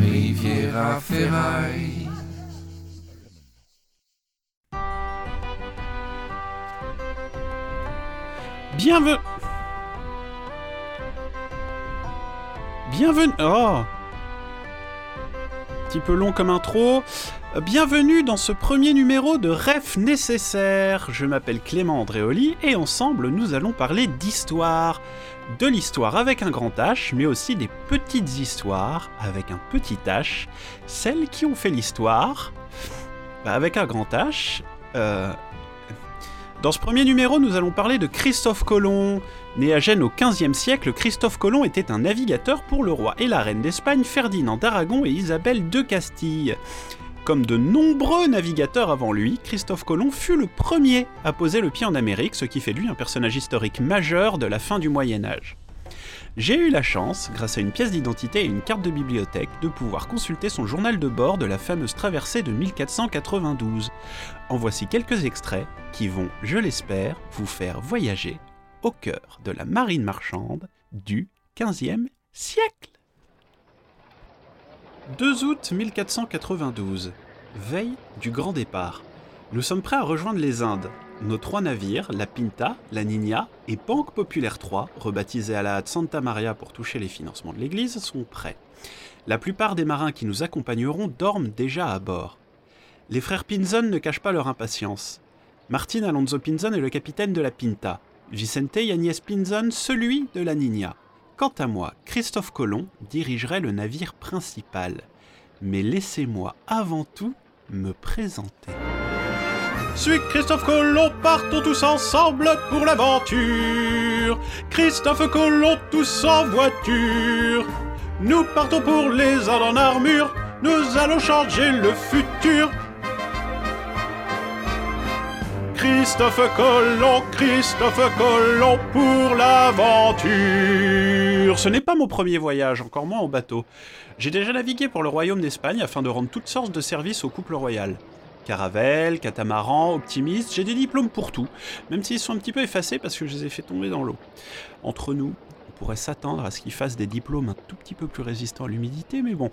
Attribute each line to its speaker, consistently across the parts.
Speaker 1: Riviera Ferraille.
Speaker 2: Bienvenue. Bienvenue. Oh Petit peu long comme intro. Bienvenue dans ce premier numéro de Ref Nécessaire. Je m'appelle Clément Andréoli et ensemble nous allons parler d'histoire. De l'histoire avec un grand H, mais aussi des petites histoires avec un petit H. Celles qui ont fait l'histoire bah, avec un grand H. Euh, dans ce premier numéro, nous allons parler de Christophe Colomb. Né à Gênes au XVe siècle, Christophe Colomb était un navigateur pour le roi et la reine d'Espagne Ferdinand d'Aragon et Isabelle de Castille. Comme de nombreux navigateurs avant lui, Christophe Colomb fut le premier à poser le pied en Amérique, ce qui fait de lui un personnage historique majeur de la fin du Moyen Âge. J'ai eu la chance, grâce à une pièce d'identité et une carte de bibliothèque, de pouvoir consulter son journal de bord de la fameuse traversée de 1492. En voici quelques extraits qui vont, je l'espère, vous faire voyager au cœur de la marine marchande du XVe siècle. 2 août 1492, veille du grand départ. Nous sommes prêts à rejoindre les Indes. Nos trois navires, la Pinta, la Nina et Banque Populaire 3, rebaptisés à la Santa Maria pour toucher les financements de l'église, sont prêts. La plupart des marins qui nous accompagneront dorment déjà à bord. Les frères Pinzon ne cachent pas leur impatience. Martin Alonso Pinzon est le capitaine de la Pinta, Vicente Yagnez Pinzon celui de la Nina. Quant à moi, Christophe Colomb dirigerait le navire principal. Mais laissez-moi avant tout me présenter. Suis Christophe Colomb, partons tous ensemble pour l'aventure. Christophe Colomb, tous en voiture. Nous partons pour les Indes en armure. Nous allons changer le futur. Christophe Colomb, Christophe Colomb pour l'aventure. Ce n'est pas mon premier voyage, encore moins en bateau. J'ai déjà navigué pour le royaume d'Espagne afin de rendre toutes sortes de services au couple royal. Caravelle, catamaran, optimiste, j'ai des diplômes pour tout, même s'ils sont un petit peu effacés parce que je les ai fait tomber dans l'eau. Entre nous, pourrait s'attendre à ce qu'ils fassent des diplômes un tout petit peu plus résistants à l'humidité, mais bon.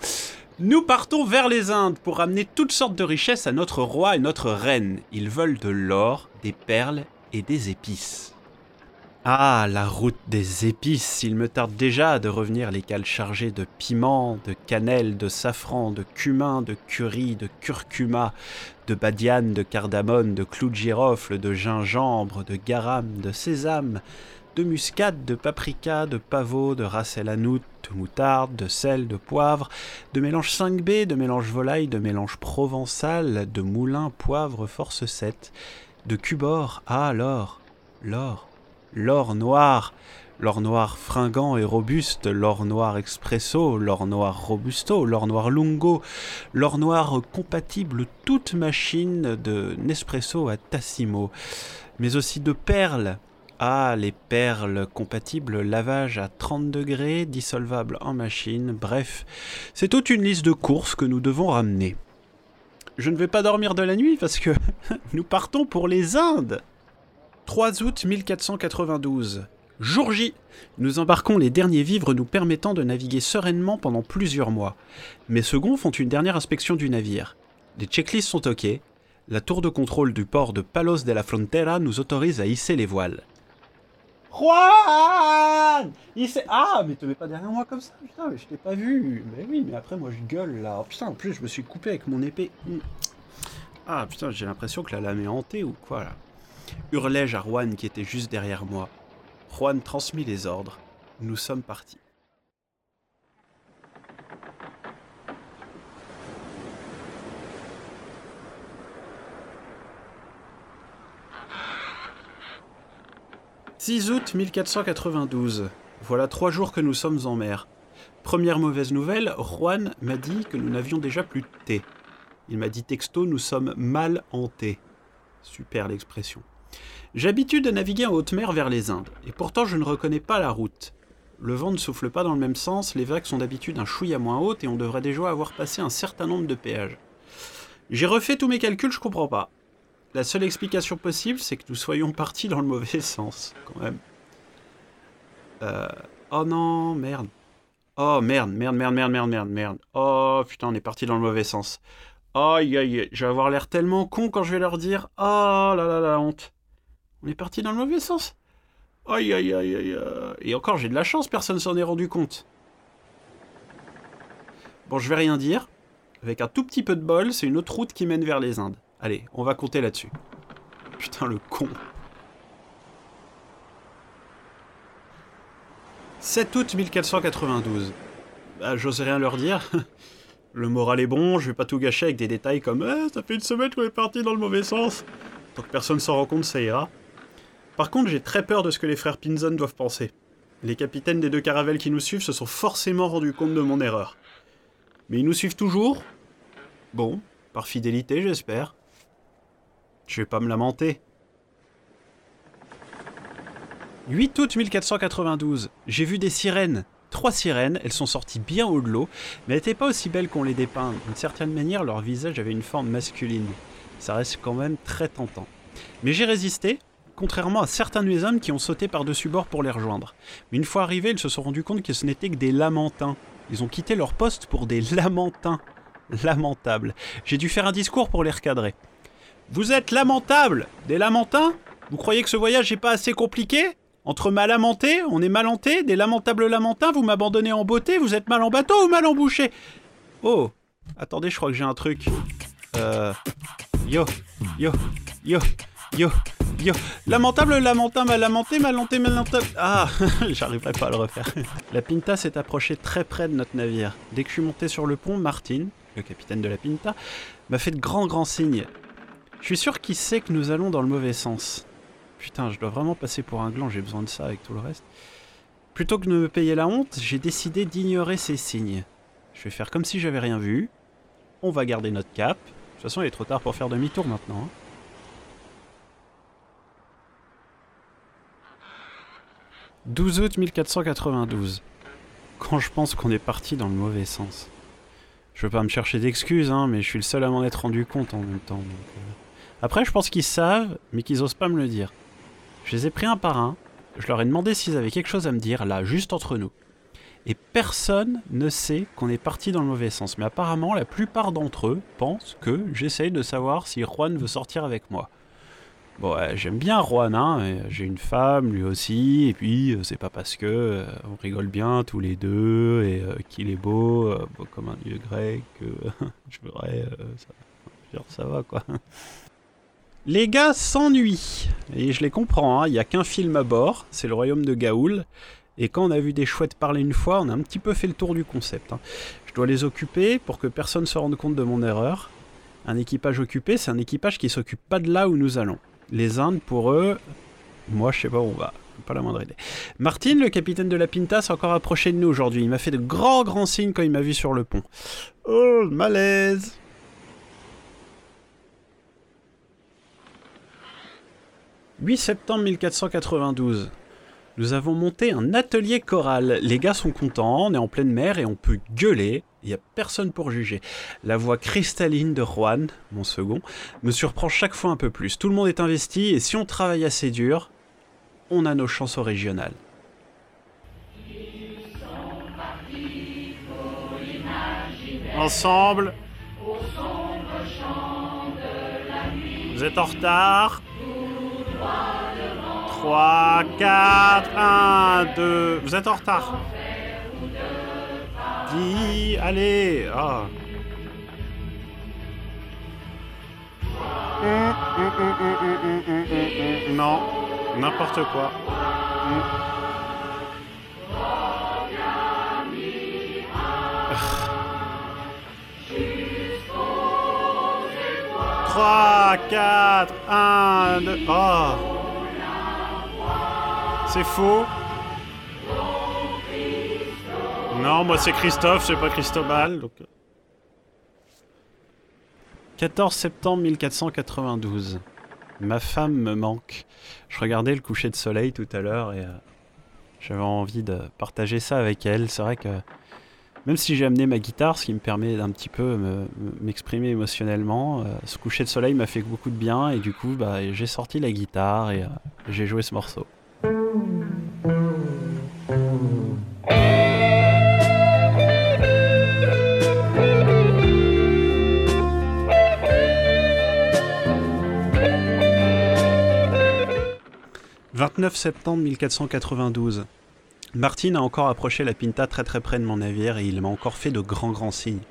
Speaker 2: Nous partons vers les Indes pour ramener toutes sortes de richesses à notre roi et notre reine. Ils veulent de l'or, des perles et des épices. Ah, la route des épices, il me tarde déjà de revenir les cales chargées de piment, de cannelle, de safran, de cumin, de curry, de curcuma, de badiane, de cardamone, de clou de girofle, de gingembre, de garam, de sésame, de muscade, de paprika, de pavot, de racel anout, de moutarde, de sel, de poivre, de mélange 5B, de mélange volaille, de mélange provençal, de moulin, poivre, force 7, de cubor, ah alors, l'or, l'or noir, l'or noir fringant et robuste, l'or noir expresso, l'or noir robusto, l'or noir lungo, l'or noir compatible toute machine de Nespresso à Tassimo, mais aussi de perles. Ah, les perles compatibles lavage à 30 degrés, dissolvables en machine, bref, c'est toute une liste de courses que nous devons ramener. Je ne vais pas dormir de la nuit parce que nous partons pour les Indes. 3 août 1492. Jour J. Nous embarquons les derniers vivres nous permettant de naviguer sereinement pendant plusieurs mois. Mes seconds font une dernière inspection du navire. Les checklists sont OK. La tour de contrôle du port de Palos de la Frontera nous autorise à hisser les voiles. Juan Ah, mais te mets pas derrière moi comme ça, putain, mais je t'ai pas vu. Mais oui, mais après, moi, je gueule là. Oh, putain, en plus, je me suis coupé avec mon épée. Ah, putain, j'ai l'impression que la lame est hantée ou quoi là Hurlai-je à Juan qui était juste derrière moi. Juan transmit les ordres. Nous sommes partis. « 6 août 1492. Voilà trois jours que nous sommes en mer. Première mauvaise nouvelle, Juan m'a dit que nous n'avions déjà plus de thé. Il m'a dit texto, nous sommes mal hantés. Super l'expression. J'ai l'habitude de naviguer en haute mer vers les Indes, et pourtant je ne reconnais pas la route. Le vent ne souffle pas dans le même sens, les vagues sont d'habitude un chouïa moins hautes et on devrait déjà avoir passé un certain nombre de péages. J'ai refait tous mes calculs, je comprends pas. La seule explication possible, c'est que nous soyons partis dans le mauvais sens, quand même. Euh... Oh non, merde. Oh merde, merde, merde, merde, merde, merde, merde. Oh putain, on est parti dans le mauvais sens. Aïe, aïe, je vais avoir l'air tellement con quand je vais leur dire Oh là là, la honte. On est parti dans le mauvais sens. Aïe, aïe, aïe, aïe. Et encore, j'ai de la chance, personne s'en est rendu compte. Bon, je vais rien dire. Avec un tout petit peu de bol, c'est une autre route qui mène vers les Indes. Allez, on va compter là-dessus. Putain, le con. 7 août 1492. Bah, j'ose rien leur dire. Le moral est bon, je vais pas tout gâcher avec des détails comme eh, ça fait une semaine qu'on est parti dans le mauvais sens. Tant que personne s'en rend compte, ça ira. Par contre, j'ai très peur de ce que les frères Pinzon doivent penser. Les capitaines des deux caravelles qui nous suivent se sont forcément rendus compte de mon erreur. Mais ils nous suivent toujours Bon, par fidélité, j'espère. Je vais pas me lamenter. 8 août 1492, j'ai vu des sirènes. Trois sirènes, elles sont sorties bien haut de l'eau, mais elles n'étaient pas aussi belles qu'on les dépeint. D'une certaine manière, leur visage avait une forme masculine. Ça reste quand même très tentant. Mais j'ai résisté, contrairement à certains de mes hommes qui ont sauté par-dessus bord pour les rejoindre. Mais une fois arrivés, ils se sont rendus compte que ce n'était que des lamentins. Ils ont quitté leur poste pour des lamentins. Lamentables. J'ai dû faire un discours pour les recadrer. Vous êtes lamentables Des lamentins Vous croyez que ce voyage n'est pas assez compliqué? Entre mal lamenté, on est malenté, des lamentables lamentins, vous m'abandonnez en beauté, vous êtes mal en bateau ou mal en boucher? Oh, attendez, je crois que j'ai un truc. Euh. Yo, yo, yo, yo, yo. Lamentable, lamentin, mal lamenté, malenté, malentable. Ah, j'arriverai pas à le refaire. La Pinta s'est approchée très près de notre navire. Dès que je suis monté sur le pont, Martin, le capitaine de la Pinta, m'a fait de grands grands signes. Je suis sûr qu'il sait que nous allons dans le mauvais sens. Putain, je dois vraiment passer pour un gland, j'ai besoin de ça avec tout le reste. Plutôt que de me payer la honte, j'ai décidé d'ignorer ces signes. Je vais faire comme si j'avais rien vu. On va garder notre cap. De toute façon, il est trop tard pour faire demi-tour maintenant. 12 hein. août 1492. Quand je pense qu'on est parti dans le mauvais sens. Je veux pas me chercher d'excuses, hein, mais je suis le seul à m'en être rendu compte en même temps. Euh. Après, je pense qu'ils savent, mais qu'ils osent pas me le dire. Je les ai pris un par un, je leur ai demandé s'ils avaient quelque chose à me dire, là, juste entre nous. Et personne ne sait qu'on est parti dans le mauvais sens. Mais apparemment, la plupart d'entre eux pensent que j'essaye de savoir si Juan veut sortir avec moi. Bon, j'aime bien Juan, hein, j'ai une femme, lui aussi, et puis euh, c'est pas parce que euh, on rigole bien tous les deux, et euh, qu'il est beau, comme un dieu grec, que je voudrais... ça, ça va, quoi. Les gars s'ennuient. Et je les comprends, hein. il n'y a qu'un film à bord, c'est le royaume de Gaoul. Et quand on a vu des chouettes parler une fois, on a un petit peu fait le tour du concept. Hein. Je dois les occuper pour que personne se rende compte de mon erreur. Un équipage occupé, c'est un équipage qui s'occupe pas de là où nous allons. Les Indes, pour eux, moi je sais pas où on va. Pas la moindre idée. Martin, le capitaine de la Pinta, s'est encore approché de nous aujourd'hui. Il m'a fait de grands grands signes quand il m'a vu sur le pont. Oh, malaise 8 septembre 1492. Nous avons monté un atelier choral. Les gars sont contents, on est en pleine mer et on peut gueuler. Il n'y a personne pour juger. La voix cristalline de Juan, mon second, me surprend chaque fois un peu plus. Tout le monde est investi et si on travaille assez dur, on a nos chansons régionales. Ensemble. Vous êtes en retard 3, 4, 1, 2. Vous êtes en retard. 10, allez. Oh. non, n'importe quoi. 3, 4, 1, 2. Oh C'est faux. Non, moi c'est Christophe, c'est pas Christobal. 14 septembre 1492. Ma femme me manque. Je regardais le coucher de soleil tout à l'heure et euh, j'avais envie de partager ça avec elle. C'est vrai que même si j'ai amené ma guitare, ce qui me permet d'un petit peu m'exprimer émotionnellement, euh, ce coucher de soleil m'a fait beaucoup de bien et du coup bah, j'ai sorti la guitare et euh, j'ai joué ce morceau. « 29 septembre 1492. Martin a encore approché la Pinta très très près de mon navire et il m'a encore fait de grands grands signes.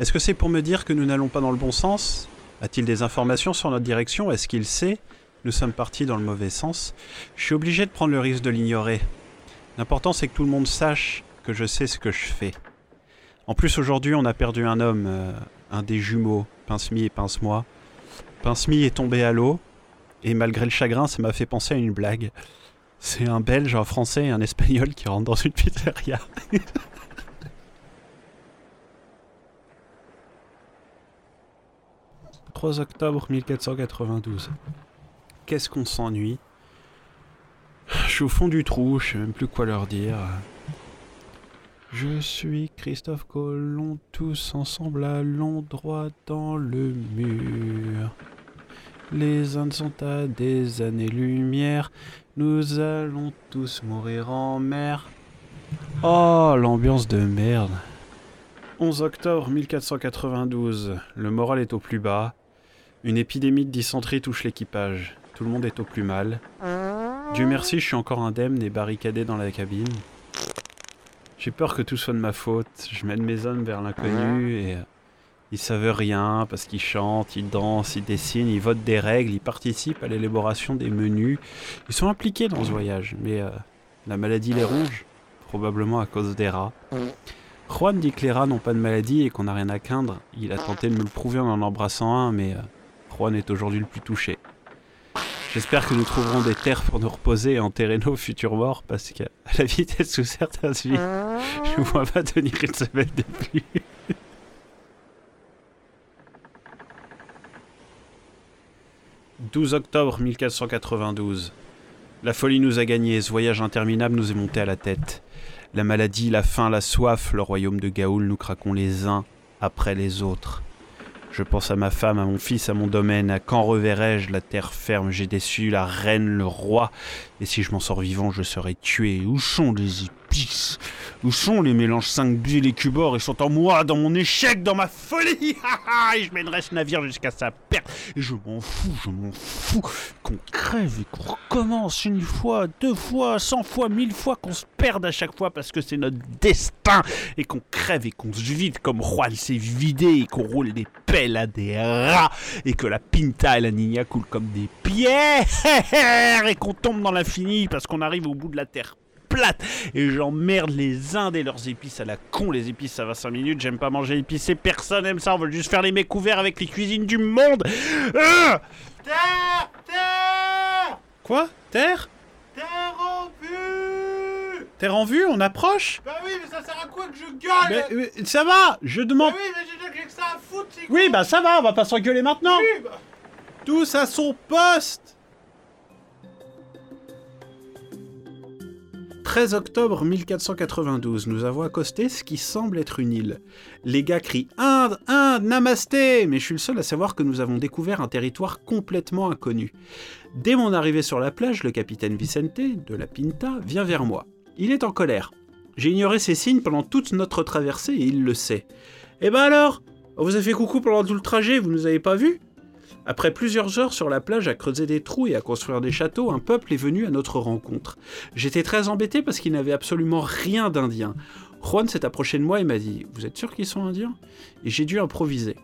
Speaker 2: Est-ce que c'est pour me dire que nous n'allons pas dans le bon sens? A-t-il des informations sur notre direction? Est-ce qu'il sait? Nous sommes partis dans le mauvais sens. Je suis obligé de prendre le risque de l'ignorer. L'important c'est que tout le monde sache que je sais ce que je fais. En plus aujourd'hui on a perdu un homme, euh, un des jumeaux, Pince-Mi et Pince-Moi. Pince-Mi est tombé à l'eau et malgré le chagrin ça m'a fait penser à une blague. C'est un Belge, un Français et un Espagnol qui rentrent dans une pizzeria. 3 octobre 1492. Qu'est-ce qu'on s'ennuie? Je suis au fond du trou, je sais même plus quoi leur dire. Je suis Christophe Colomb, tous ensemble allons droit dans le mur. Les Indes sont à des années-lumière, nous allons tous mourir en mer. Oh, l'ambiance de merde. 11 octobre 1492, le moral est au plus bas. Une épidémie de dysenterie touche l'équipage. Tout le monde est au plus mal. Dieu merci, je suis encore indemne et barricadé dans la cabine. J'ai peur que tout soit de ma faute. Je mène mes hommes vers l'inconnu et ils savent rien parce qu'ils chantent, ils dansent, ils dessinent, ils votent des règles, ils participent à l'élaboration des menus. Ils sont impliqués dans ce voyage, mais euh, la maladie les ronge, probablement à cause des rats. Juan dit que les rats n'ont pas de maladie et qu'on n'a rien à craindre. Il a tenté de me le prouver en en embrassant un, mais euh, Juan est aujourd'hui le plus touché. J'espère que nous trouverons des terres pour nous reposer et enterrer nos futurs morts parce qu'à la vitesse où certains vivent, je ne vois pas tenir une semaine de pluie. 12 octobre 1492. La folie nous a gagnés, ce voyage interminable nous est monté à la tête. La maladie, la faim, la soif, le royaume de Gaoul, nous craquons les uns après les autres. Je pense à ma femme, à mon fils, à mon domaine, à quand reverrai-je la terre ferme? J'ai déçu la reine, le roi, et si je m'en sors vivant, je serai tué. Où sont les épices? Où sont les mélanges 5 bu et les cubors Ils sont en moi, dans mon échec, dans ma folie Et je mènerai ce navire jusqu'à sa perte. Et je m'en fous, je m'en fous qu'on crève et qu'on recommence une fois, deux fois, cent fois, mille fois, qu'on se perde à chaque fois parce que c'est notre destin. Et qu'on crève et qu'on se vide comme Juan s'est vidé et qu'on roule des pelles à des rats. Et que la Pinta et la Nina coulent comme des pierres. Et qu'on tombe dans l'infini parce qu'on arrive au bout de la terre plate et j'emmerde les Indes et leurs épices à la con. Les épices, ça va 5 minutes. J'aime pas manger épicé. Personne aime ça. On veut juste faire les mecs couverts avec les cuisines du monde. Ah
Speaker 1: Terre Terre
Speaker 2: Quoi? Terre?
Speaker 1: Terre en vue
Speaker 2: Terre en vue On approche?
Speaker 1: Bah oui, mais ça sert à quoi que je gueule?
Speaker 2: Mais, mais, ça va Je demande.
Speaker 1: Bah oui, mais j'ai que ça à foutre,
Speaker 2: Oui, bah ça va. On va pas s'engueuler maintenant.
Speaker 1: Oui, bah...
Speaker 2: Tous à son poste 13 octobre 1492, nous avons accosté ce qui semble être une île. Les gars crient Inde, Inde, Namasté Mais je suis le seul à savoir que nous avons découvert un territoire complètement inconnu. Dès mon arrivée sur la plage, le capitaine Vicente, de la Pinta, vient vers moi. Il est en colère. J'ai ignoré ses signes pendant toute notre traversée et il le sait. Eh ben alors On vous a fait coucou pendant tout le trajet, vous nous avez pas vus? Après plusieurs heures sur la plage à creuser des trous et à construire des châteaux, un peuple est venu à notre rencontre. J'étais très embêté parce qu'il n'avait absolument rien d'indien. Juan s'est approché de moi et m'a dit Vous êtes sûr qu'ils sont indiens? Et j'ai dû improviser.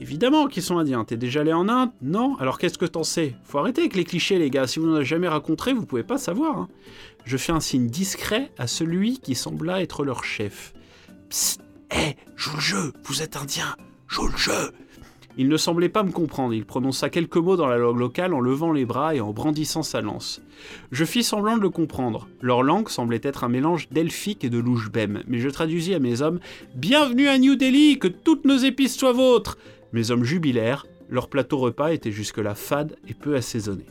Speaker 2: Évidemment qu'ils sont indiens. T'es déjà allé en Inde? Non? Alors qu'est-ce que t'en sais? Faut arrêter avec les clichés, les gars. Si vous n'en avez jamais rencontré, vous pouvez pas savoir. hein. Je fais un signe discret à celui qui sembla être leur chef. Psst Hé Joue le jeu Vous êtes indien Joue le jeu il ne semblait pas me comprendre, il prononça quelques mots dans la langue locale en levant les bras et en brandissant sa lance. Je fis semblant de le comprendre. Leur langue semblait être un mélange d'elfique et de louchbem, mais je traduisis à mes hommes Bienvenue à New Delhi, que toutes nos épices soient vôtres Mes hommes jubilèrent, leur plateau repas était jusque-là fade et peu assaisonné.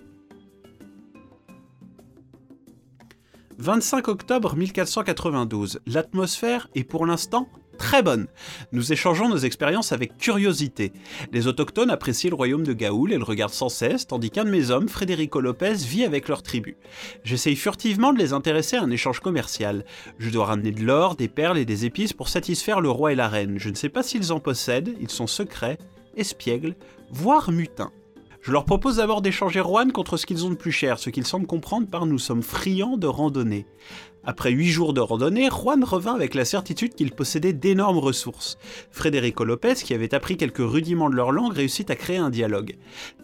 Speaker 2: 25 octobre 1492. L'atmosphère est pour l'instant très bonne. Nous échangeons nos expériences avec curiosité. Les autochtones apprécient le royaume de Gaoul et le regardent sans cesse, tandis qu'un de mes hommes, Federico Lopez, vit avec leur tribu. J'essaye furtivement de les intéresser à un échange commercial. Je dois ramener de l'or, des perles et des épices pour satisfaire le roi et la reine. Je ne sais pas s'ils en possèdent, ils sont secrets, espiègles, voire mutins. Je leur propose d'abord d'échanger Rouen contre ce qu'ils ont de plus cher, ce qu'ils semblent comprendre par nous sommes friands de randonnée. Après huit jours de randonnée, Juan revint avec la certitude qu'il possédait d'énormes ressources. Federico Lopez, qui avait appris quelques rudiments de leur langue, réussit à créer un dialogue.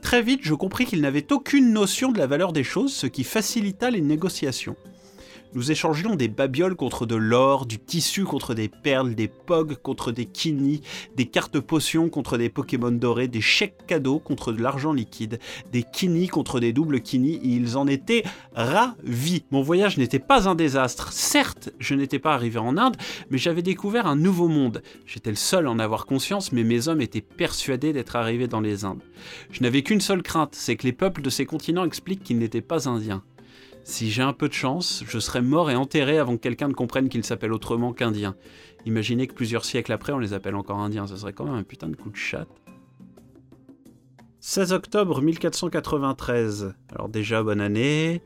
Speaker 2: Très vite, je compris qu'il n'avait aucune notion de la valeur des choses, ce qui facilita les négociations. Nous échangions des babioles contre de l'or, du tissu contre des perles, des pogs contre des kinis, des cartes potions contre des Pokémon dorés, des chèques cadeaux contre de l'argent liquide, des kinis contre des doubles kinis, et ils en étaient ravis. Mon voyage n'était pas un désastre. Certes, je n'étais pas arrivé en Inde, mais j'avais découvert un nouveau monde. J'étais le seul à en avoir conscience, mais mes hommes étaient persuadés d'être arrivés dans les Indes. Je n'avais qu'une seule crainte, c'est que les peuples de ces continents expliquent qu'ils n'étaient pas indiens. Si j'ai un peu de chance, je serai mort et enterré avant que quelqu'un ne comprenne qu'il s'appelle autrement qu'Indien. Imaginez que plusieurs siècles après, on les appelle encore Indiens, ce serait quand même un putain de coup de chat. 16 octobre 1493. Alors déjà, bonne année.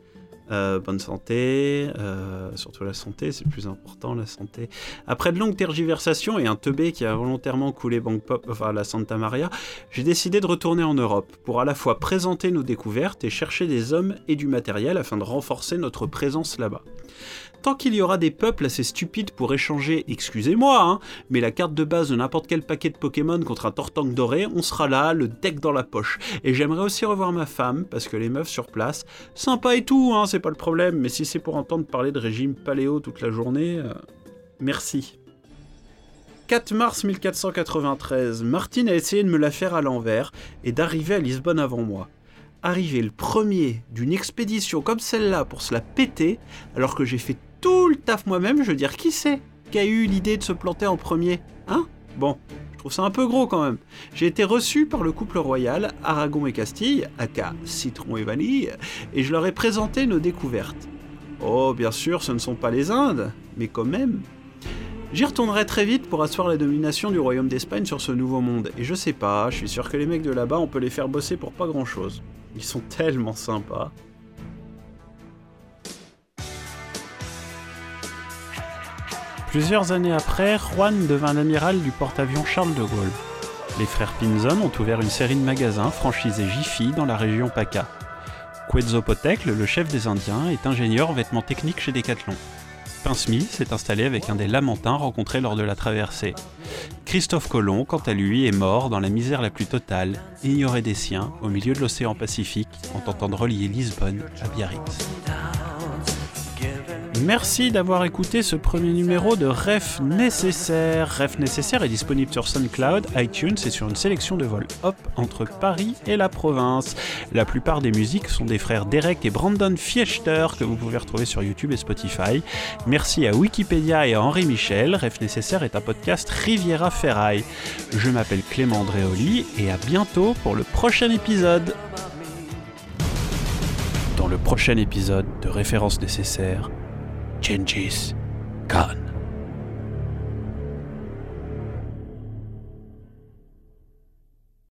Speaker 2: Euh, bonne santé, euh, surtout la santé, c'est le plus important, la santé. Après de longues tergiversations et un teubé qui a volontairement coulé Bank Pop, enfin la Santa Maria, j'ai décidé de retourner en Europe pour à la fois présenter nos découvertes et chercher des hommes et du matériel afin de renforcer notre présence là-bas. Tant qu'il y aura des peuples assez stupides pour échanger, excusez-moi, hein, mais la carte de base de n'importe quel paquet de Pokémon contre un Tortank doré, on sera là, le deck dans la poche. Et j'aimerais aussi revoir ma femme, parce que les meufs sur place, sympa et tout, hein, c'est pas le problème, mais si c'est pour entendre parler de régime paléo toute la journée, euh, merci. 4 mars 1493, Martine a essayé de me la faire à l'envers et d'arriver à Lisbonne avant moi arriver le premier d'une expédition comme celle-là pour se la péter, alors que j'ai fait le taf moi-même, je veux dire, qui c'est qui a eu l'idée de se planter en premier Hein? Bon, je trouve ça un peu gros quand même. J'ai été reçu par le couple royal, Aragon et Castille, aka Citron et Vanille, et je leur ai présenté nos découvertes. Oh, bien sûr, ce ne sont pas les Indes, mais quand même. J'y retournerai très vite pour asseoir la domination du royaume d'Espagne sur ce nouveau monde, et je sais pas, je suis sûr que les mecs de là-bas, on peut les faire bosser pour pas grand-chose. Ils sont tellement sympas. Plusieurs années après, Juan devint l'amiral du porte-avions Charles de Gaulle. Les frères Pinzon ont ouvert une série de magasins franchisés Jiffy dans la région PACA. Quetzalcoatl, le chef des Indiens, est ingénieur en vêtements techniques chez Decathlon. Pinsmy s'est installé avec un des lamentins rencontrés lors de la traversée. Christophe Colomb, quant à lui, est mort dans la misère la plus totale, ignoré des siens, au milieu de l'océan Pacifique, en tentant de relier Lisbonne à Biarritz. Merci d'avoir écouté ce premier numéro de Ref Nécessaire. Ref Nécessaire est disponible sur SoundCloud, iTunes et sur une sélection de vols hop entre Paris et la province. La plupart des musiques sont des frères Derek et Brandon Fiechter que vous pouvez retrouver sur YouTube et Spotify. Merci à Wikipédia et à Henri Michel. Ref Nécessaire est un podcast Riviera Ferraille. Je m'appelle Clément Andréoli et à bientôt pour le prochain épisode. Dans le prochain épisode de Référence Nécessaire, Gengis Khan.